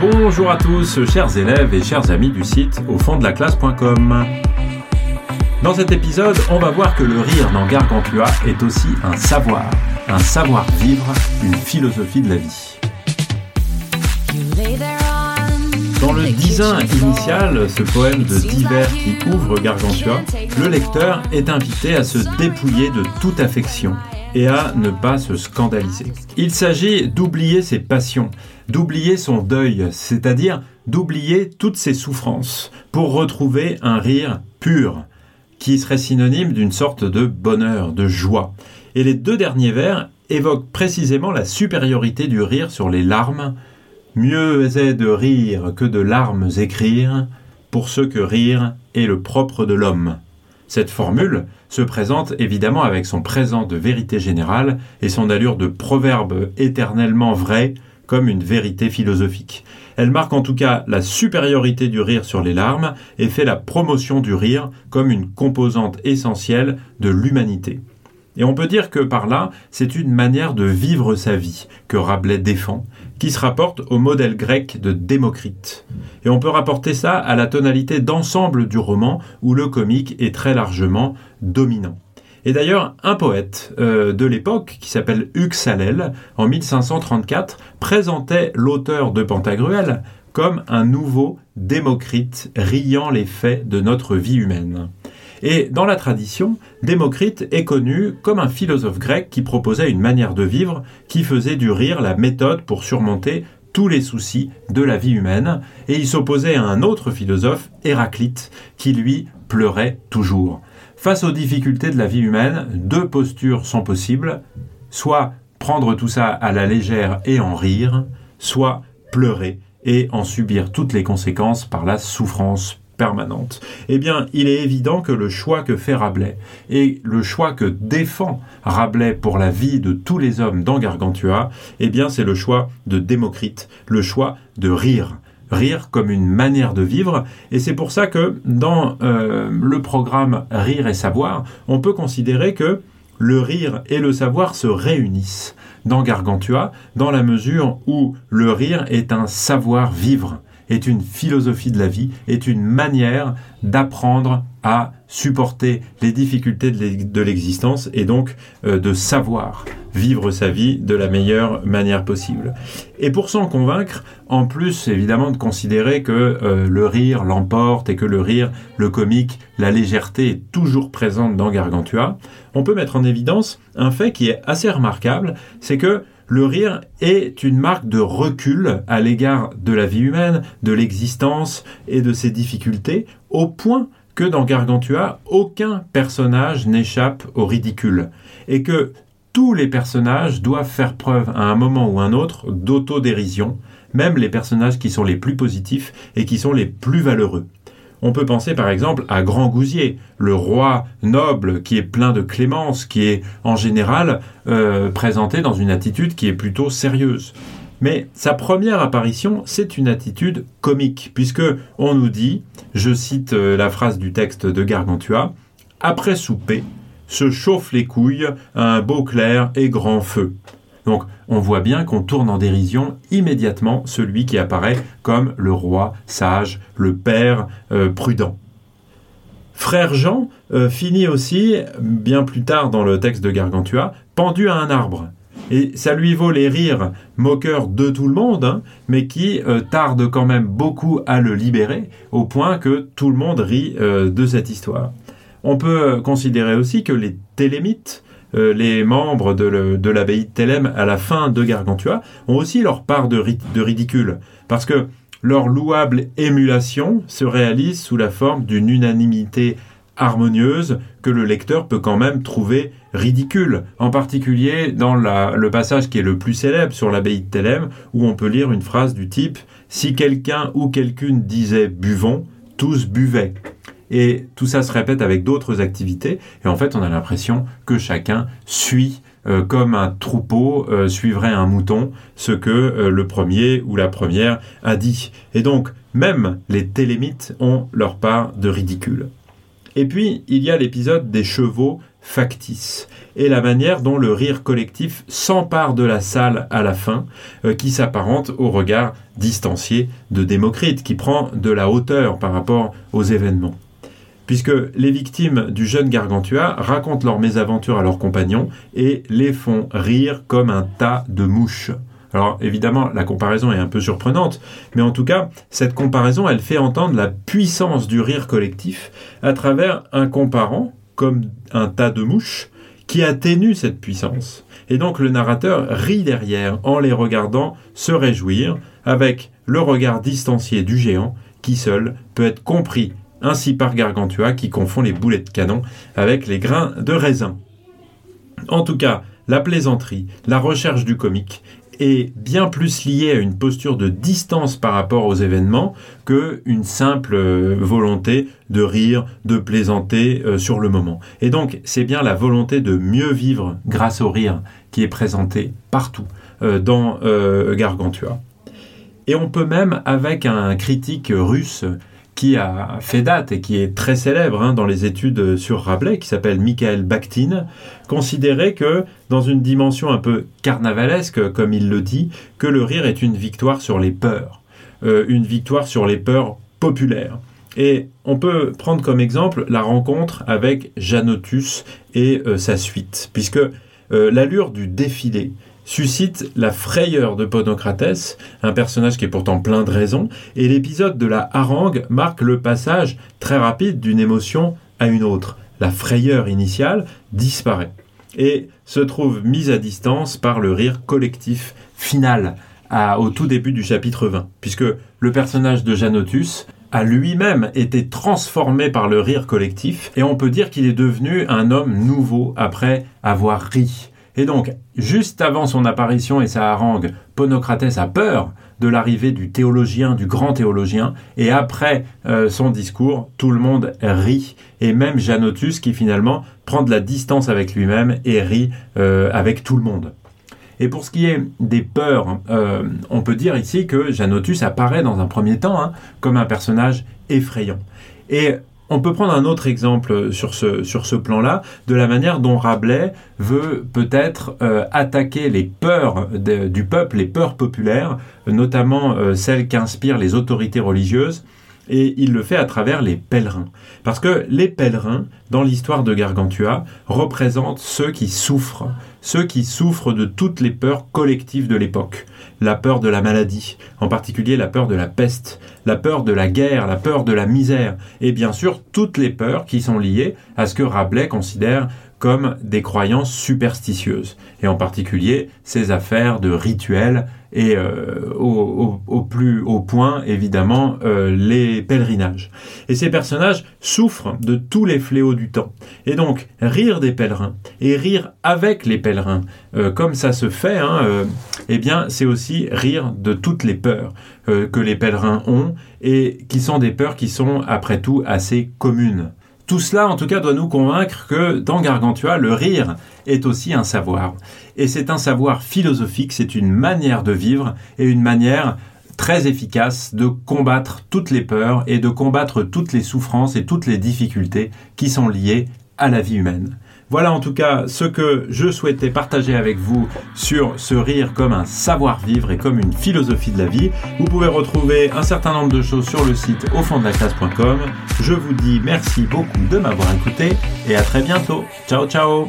Bonjour à tous, chers élèves et chers amis du site au fond de la classe.com. Dans cet épisode, on va voir que le rire dans Gargantua est aussi un savoir, un savoir-vivre, une philosophie de la vie. Dans le disin initial, ce poème de divers qui ouvre Gargantua, le lecteur est invité à se dépouiller de toute affection et à ne pas se scandaliser. Il s'agit d'oublier ses passions, d'oublier son deuil, c'est-à-dire d'oublier toutes ses souffrances, pour retrouver un rire pur, qui serait synonyme d'une sorte de bonheur, de joie. Et les deux derniers vers évoquent précisément la supériorité du rire sur les larmes. Mieux est de rire que de larmes écrire, pour ce que rire est le propre de l'homme. Cette formule se présente évidemment avec son présent de vérité générale et son allure de proverbe éternellement vrai comme une vérité philosophique. Elle marque en tout cas la supériorité du rire sur les larmes et fait la promotion du rire comme une composante essentielle de l'humanité. Et on peut dire que par là, c'est une manière de vivre sa vie que Rabelais défend, qui se rapporte au modèle grec de Démocrite. Et on peut rapporter ça à la tonalité d'ensemble du roman où le comique est très largement dominant. Et d'ailleurs, un poète euh, de l'époque, qui s'appelle Hugues en 1534, présentait l'auteur de Pantagruel comme un nouveau Démocrite riant les faits de notre vie humaine. Et dans la tradition, Démocrite est connu comme un philosophe grec qui proposait une manière de vivre qui faisait du rire la méthode pour surmonter tous les soucis de la vie humaine, et il s'opposait à un autre philosophe, Héraclite, qui lui pleurait toujours. Face aux difficultés de la vie humaine, deux postures sont possibles, soit prendre tout ça à la légère et en rire, soit pleurer et en subir toutes les conséquences par la souffrance permanente. Eh bien, il est évident que le choix que fait Rabelais et le choix que défend Rabelais pour la vie de tous les hommes dans Gargantua, eh bien, c'est le choix de Démocrite, le choix de rire rire comme une manière de vivre. Et c'est pour ça que dans euh, le programme Rire et Savoir, on peut considérer que le rire et le savoir se réunissent dans Gargantua, dans la mesure où le rire est un savoir-vivre, est une philosophie de la vie, est une manière d'apprendre à supporter les difficultés de l'existence et donc euh, de savoir vivre sa vie de la meilleure manière possible. Et pour s'en convaincre, en plus évidemment de considérer que euh, le rire l'emporte et que le rire, le comique, la légèreté est toujours présente dans Gargantua, on peut mettre en évidence un fait qui est assez remarquable, c'est que le rire est une marque de recul à l'égard de la vie humaine, de l'existence et de ses difficultés, au point que dans Gargantua, aucun personnage n'échappe au ridicule, et que tous les personnages doivent faire preuve à un moment ou un autre d'autodérision, même les personnages qui sont les plus positifs et qui sont les plus valeureux. On peut penser par exemple à Grand Gousier, le roi noble qui est plein de clémence, qui est en général euh, présenté dans une attitude qui est plutôt sérieuse. Mais sa première apparition, c'est une attitude comique, puisque on nous dit, je cite euh, la phrase du texte de Gargantua, après souper, se chauffe les couilles à un beau clair et grand feu. Donc on voit bien qu'on tourne en dérision immédiatement celui qui apparaît comme le roi sage, le père euh, prudent. Frère Jean euh, finit aussi, bien plus tard dans le texte de Gargantua, pendu à un arbre. Et ça lui vaut les rires moqueurs de tout le monde, hein, mais qui euh, tardent quand même beaucoup à le libérer, au point que tout le monde rit euh, de cette histoire. On peut considérer aussi que les télémites, les membres de l'abbaye de, Thélème à la fin de Gargantua, ont aussi leur part de, de ridicule, parce que leur louable émulation se réalise sous la forme d'une unanimité harmonieuse que le lecteur peut quand même trouver ridicule, en particulier dans le passage qui est le plus célèbre sur l'abbaye de Thélème, où on peut lire une phrase du type Si quelqu'un ou quelqu'une disait buvons, tous buvaient. Et tout ça se répète avec d'autres activités, et en fait on a l'impression que chacun suit euh, comme un troupeau euh, suivrait un mouton, ce que euh, le premier ou la première a dit. Et donc, même les télémites ont leur part de ridicule. Et puis, il y a l'épisode des chevaux factice et la manière dont le rire collectif s'empare de la salle à la fin, qui s'apparente au regard distancié de Démocrite, qui prend de la hauteur par rapport aux événements. Puisque les victimes du jeune Gargantua racontent leurs mésaventures à leurs compagnons et les font rire comme un tas de mouches. Alors évidemment, la comparaison est un peu surprenante, mais en tout cas, cette comparaison, elle fait entendre la puissance du rire collectif à travers un comparant, comme un tas de mouches, qui atténue cette puissance. Et donc le narrateur rit derrière en les regardant se réjouir avec le regard distancié du géant qui seul peut être compris ainsi par Gargantua qui confond les boulets de canon avec les grains de raisin. En tout cas, la plaisanterie, la recherche du comique est bien plus lié à une posture de distance par rapport aux événements que une simple euh, volonté de rire, de plaisanter euh, sur le moment. Et donc, c'est bien la volonté de mieux vivre grâce au rire qui est présentée partout euh, dans Gargantua. Et on peut même, avec un critique russe qui a fait date et qui est très célèbre hein, dans les études sur Rabelais, qui s'appelle Michael Bakhtin, considérer que, dans une dimension un peu carnavalesque, comme il le dit, que le rire est une victoire sur les peurs, euh, une victoire sur les peurs populaires. Et on peut prendre comme exemple la rencontre avec Janotus et euh, sa suite, puisque euh, l'allure du défilé, suscite la frayeur de Ponocrates, un personnage qui est pourtant plein de raisons, et l'épisode de la harangue marque le passage très rapide d'une émotion à une autre. La frayeur initiale disparaît et se trouve mise à distance par le rire collectif final au tout début du chapitre 20, puisque le personnage de Janotus a lui-même été transformé par le rire collectif, et on peut dire qu'il est devenu un homme nouveau après avoir ri. Et donc, juste avant son apparition et sa harangue, Ponocrates a peur de l'arrivée du théologien, du grand théologien, et après euh, son discours, tout le monde rit, et même Janotus qui finalement prend de la distance avec lui-même et rit euh, avec tout le monde. Et pour ce qui est des peurs, euh, on peut dire ici que Janotus apparaît dans un premier temps hein, comme un personnage effrayant. Et on peut prendre un autre exemple sur ce, sur ce plan-là, de la manière dont Rabelais veut peut-être euh, attaquer les peurs du peuple, les peurs populaires, notamment euh, celles qu'inspirent les autorités religieuses, et il le fait à travers les pèlerins. Parce que les pèlerins, dans l'histoire de Gargantua, représentent ceux qui souffrent, ceux qui souffrent de toutes les peurs collectives de l'époque. La peur de la maladie, en particulier la peur de la peste, la peur de la guerre, la peur de la misère, et bien sûr toutes les peurs qui sont liées à ce que Rabelais considère comme des croyances superstitieuses, et en particulier ces affaires de rituels et euh, au, plus haut point évidemment euh, les pèlerinages. Et ces personnages souffrent de tous les fléaux du temps. Et donc rire des pèlerins et rire avec les pèlerins, euh, comme ça se fait, hein, eh bien c'est aussi rire de toutes les peurs que les pèlerins ont et qui sont des peurs qui sont après tout assez communes. Tout cela, en tout cas, doit nous convaincre que dans Gargantua, le rire est aussi un savoir. Et c'est un savoir philosophique, c'est une manière de vivre et une manière très efficace de combattre toutes les peurs et de combattre toutes les souffrances et toutes les difficultés qui sont liées à la vie humaine. Voilà en tout cas ce que je souhaitais partager avec vous sur ce rire comme un savoir-vivre et comme une philosophie de la vie. Vous pouvez retrouver un certain nombre de choses sur le site au fond de la classe.com. Je vous dis merci beaucoup de m'avoir écouté et à très bientôt. Ciao ciao